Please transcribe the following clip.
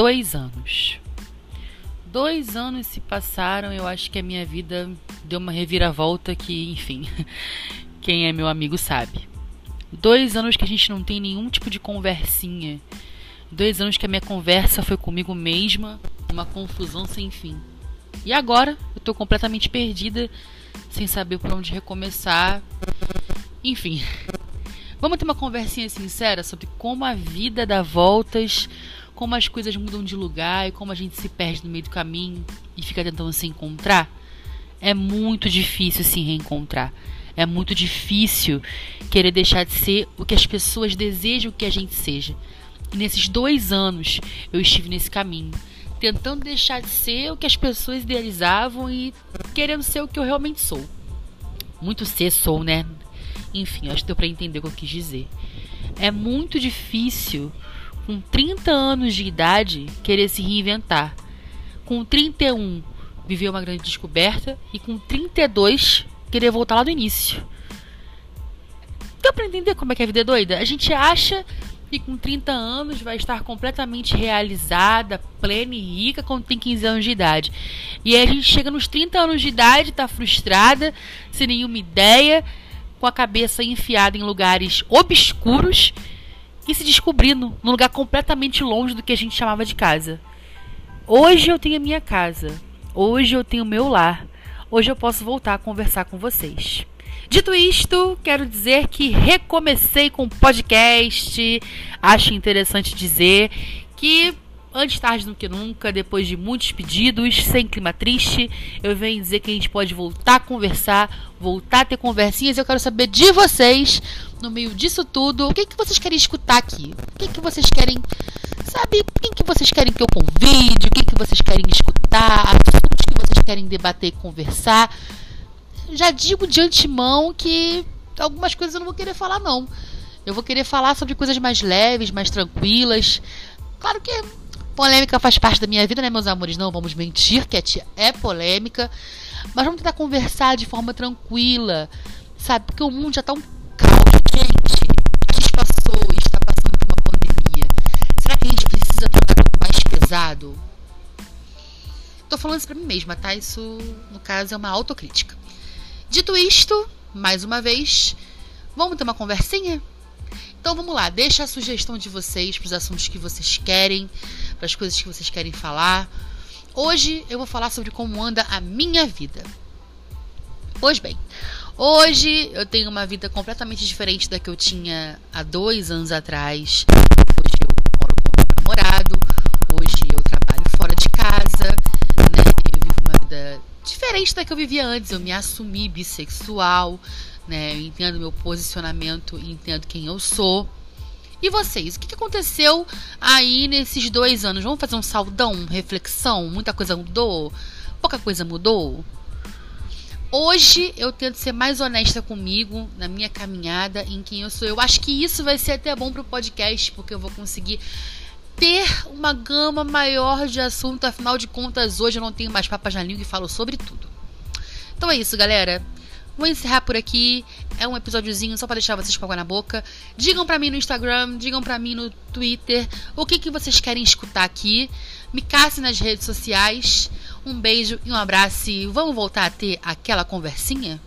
dois anos. Dois anos se passaram, eu acho que a minha vida deu uma reviravolta que, enfim, quem é meu amigo sabe. Dois anos que a gente não tem nenhum tipo de conversinha. Dois anos que a minha conversa foi comigo mesma, uma confusão sem fim. E agora eu tô completamente perdida, sem saber por onde recomeçar. Enfim, vamos ter uma conversinha sincera sobre como a vida dá voltas como as coisas mudam de lugar e como a gente se perde no meio do caminho e fica tentando se encontrar, é muito difícil se reencontrar. É muito difícil querer deixar de ser o que as pessoas desejam que a gente seja. E nesses dois anos eu estive nesse caminho, tentando deixar de ser o que as pessoas idealizavam e querendo ser o que eu realmente sou. Muito ser sou, né? Enfim, acho que deu para entender o que eu quis dizer. É muito difícil com 30 anos de idade, querer se reinventar. Com 31, viver uma grande descoberta. E com 32, querer voltar lá do início. Deu pra entender como é que a vida é doida? A gente acha que com 30 anos vai estar completamente realizada, plena e rica quando tem 15 anos de idade. E aí a gente chega nos 30 anos de idade, tá frustrada, sem nenhuma ideia, com a cabeça enfiada em lugares obscuros e se descobrindo num lugar completamente longe do que a gente chamava de casa. Hoje eu tenho a minha casa. Hoje eu tenho o meu lar. Hoje eu posso voltar a conversar com vocês. Dito isto, quero dizer que recomecei com o podcast. Acho interessante dizer que Antes tarde do que nunca, depois de muitos pedidos, sem clima triste, eu venho dizer que a gente pode voltar a conversar, voltar a ter conversinhas. Eu quero saber de vocês, no meio disso tudo, o que, que vocês querem escutar aqui? O que, que vocês querem, sabe? Quem que vocês querem que eu convide? O que, que vocês querem escutar? Assuntos que vocês querem debater e conversar? Já digo de antemão que algumas coisas eu não vou querer falar, não. Eu vou querer falar sobre coisas mais leves, mais tranquilas. Claro que Polêmica faz parte da minha vida, né, meus amores? Não vamos mentir, que é polêmica. Mas vamos tentar conversar de forma tranquila, sabe? Porque o mundo já tá um Tô falando isso pra mim mesma, tá? Isso, no caso, é uma autocrítica. Dito isto, mais uma vez, vamos ter uma conversinha? Então vamos lá, deixa a sugestão de vocês para os assuntos que vocês querem, para as coisas que vocês querem falar. Hoje eu vou falar sobre como anda a minha vida. Pois bem, hoje eu tenho uma vida completamente diferente da que eu tinha há dois anos atrás. Hoje eu moro com meu namorado, hoje eu trabalho fora de casa, né? Eu vivo uma vida diferente da que eu vivia antes. Eu me assumi bissexual né? Eu entendo meu posicionamento entendo quem eu sou. E vocês, o que aconteceu aí nesses dois anos? Vamos fazer um saudão, reflexão? Muita coisa mudou? Pouca coisa mudou? Hoje eu tento ser mais honesta comigo na minha caminhada, em quem eu sou. Eu acho que isso vai ser até bom pro podcast, porque eu vou conseguir ter uma gama maior de assunto. Afinal de contas, hoje eu não tenho mais papas na língua e falo sobre tudo. Então é isso, galera. Vou encerrar por aqui. É um episódiozinho só para deixar vocês com água na boca. Digam para mim no Instagram, digam para mim no Twitter o que, que vocês querem escutar aqui. Me casse nas redes sociais. Um beijo e um abraço. E vamos voltar a ter aquela conversinha?